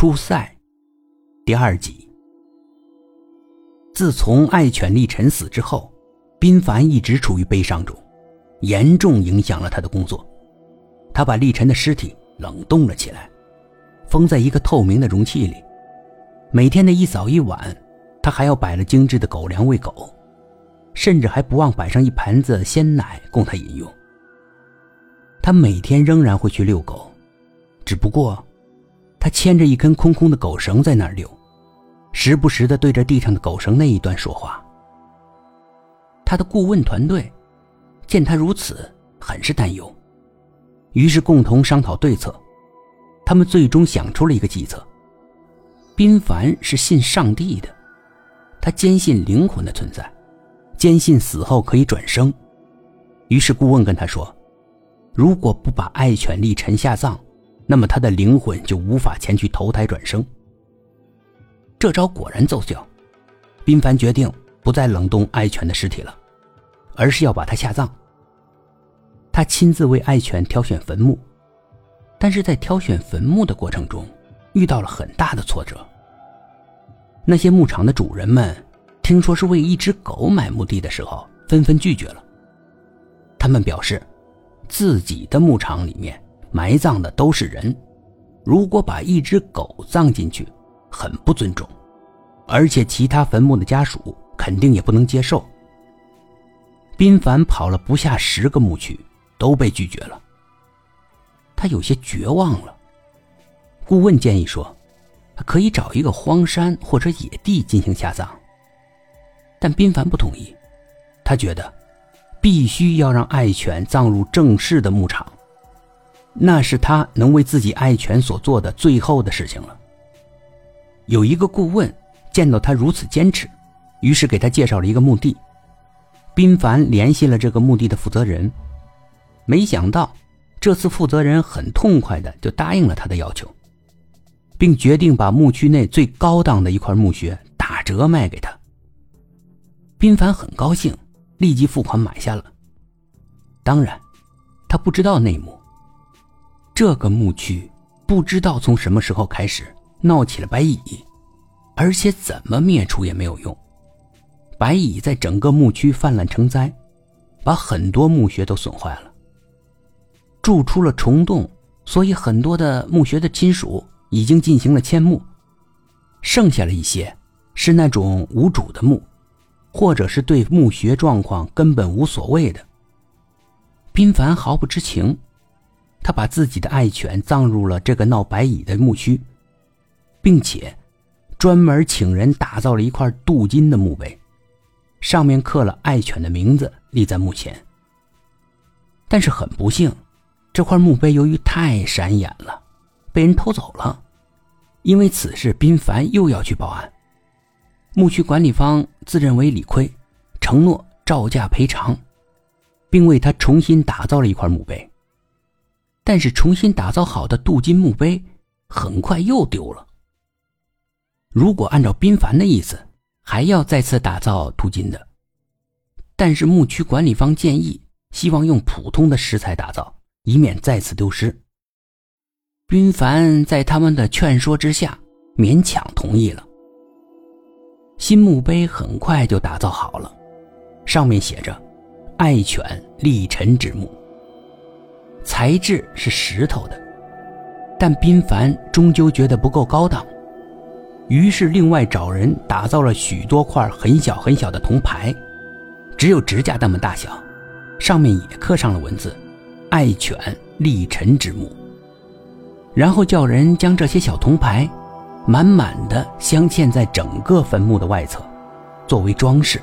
出塞，第二集。自从爱犬立晨死之后，宾凡一直处于悲伤中，严重影响了他的工作。他把立晨的尸体冷冻了起来，封在一个透明的容器里。每天的一早一晚，他还要摆了精致的狗粮喂狗，甚至还不忘摆上一盘子鲜奶供他饮用。他每天仍然会去遛狗，只不过。他牵着一根空空的狗绳在那儿溜，时不时的对着地上的狗绳那一端说话。他的顾问团队见他如此，很是担忧，于是共同商讨对策。他们最终想出了一个计策。宾凡是信上帝的，他坚信灵魂的存在，坚信死后可以转生。于是顾问跟他说：“如果不把爱犬立尘下葬。”那么他的灵魂就无法前去投胎转生。这招果然奏效，宾凡决定不再冷冻爱犬的尸体了，而是要把它下葬。他亲自为爱犬挑选坟墓，但是在挑选坟墓的过程中遇到了很大的挫折。那些牧场的主人们听说是为一只狗买墓地的时候，纷纷拒绝了。他们表示，自己的牧场里面。埋葬的都是人，如果把一只狗葬进去，很不尊重，而且其他坟墓的家属肯定也不能接受。宾凡跑了不下十个墓区，都被拒绝了。他有些绝望了。顾问建议说，可以找一个荒山或者野地进行下葬，但宾凡不同意，他觉得必须要让爱犬葬入正式的牧场。那是他能为自己爱犬所做的最后的事情了。有一个顾问见到他如此坚持，于是给他介绍了一个墓地。宾凡联系了这个墓地的负责人，没想到这次负责人很痛快的就答应了他的要求，并决定把墓区内最高档的一块墓穴打折卖给他。宾凡很高兴，立即付款买下了。当然，他不知道内幕。这个墓区不知道从什么时候开始闹起了白蚁，而且怎么灭除也没有用。白蚁在整个墓区泛滥成灾，把很多墓穴都损坏了，住出了虫洞，所以很多的墓穴的亲属已经进行了迁墓，剩下了一些是那种无主的墓，或者是对墓穴状况根本无所谓的。宾凡毫不知情。他把自己的爱犬葬入了这个闹白蚁的墓区，并且专门请人打造了一块镀金的墓碑，上面刻了爱犬的名字，立在墓前。但是很不幸，这块墓碑由于太闪眼了，被人偷走了。因为此事，宾凡又要去报案。墓区管理方自认为理亏，承诺照价赔偿，并为他重新打造了一块墓碑。但是重新打造好的镀金墓碑很快又丢了。如果按照宾凡的意思，还要再次打造镀金的，但是墓区管理方建议希望用普通的石材打造，以免再次丢失。宾凡在他们的劝说之下，勉强同意了。新墓碑很快就打造好了，上面写着“爱犬立尘之墓”。材质是石头的，但宾凡终究觉得不够高档，于是另外找人打造了许多块很小很小的铜牌，只有指甲那么大小，上面也刻上了文字“爱犬立臣之墓”。然后叫人将这些小铜牌满满的镶嵌在整个坟墓的外侧，作为装饰。